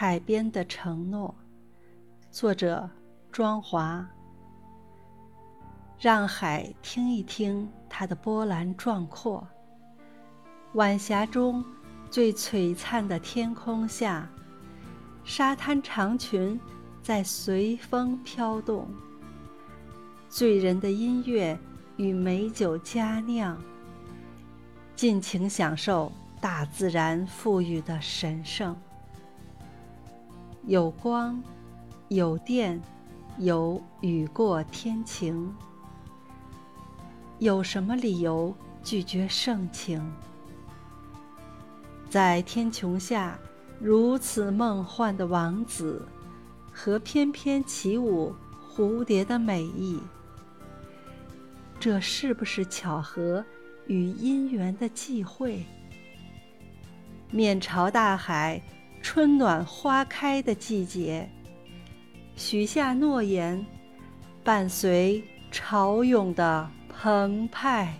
海边的承诺，作者庄华。让海听一听它的波澜壮阔。晚霞中最璀璨的天空下，沙滩长裙在随风飘动。醉人的音乐与美酒佳酿，尽情享受大自然赋予的神圣。有光，有电，有雨过天晴。有什么理由拒绝盛情？在天穹下，如此梦幻的王子，和翩翩起舞蝴蝶的美意，这是不是巧合与姻缘的际会？面朝大海。春暖花开的季节，许下诺言，伴随潮涌的澎湃。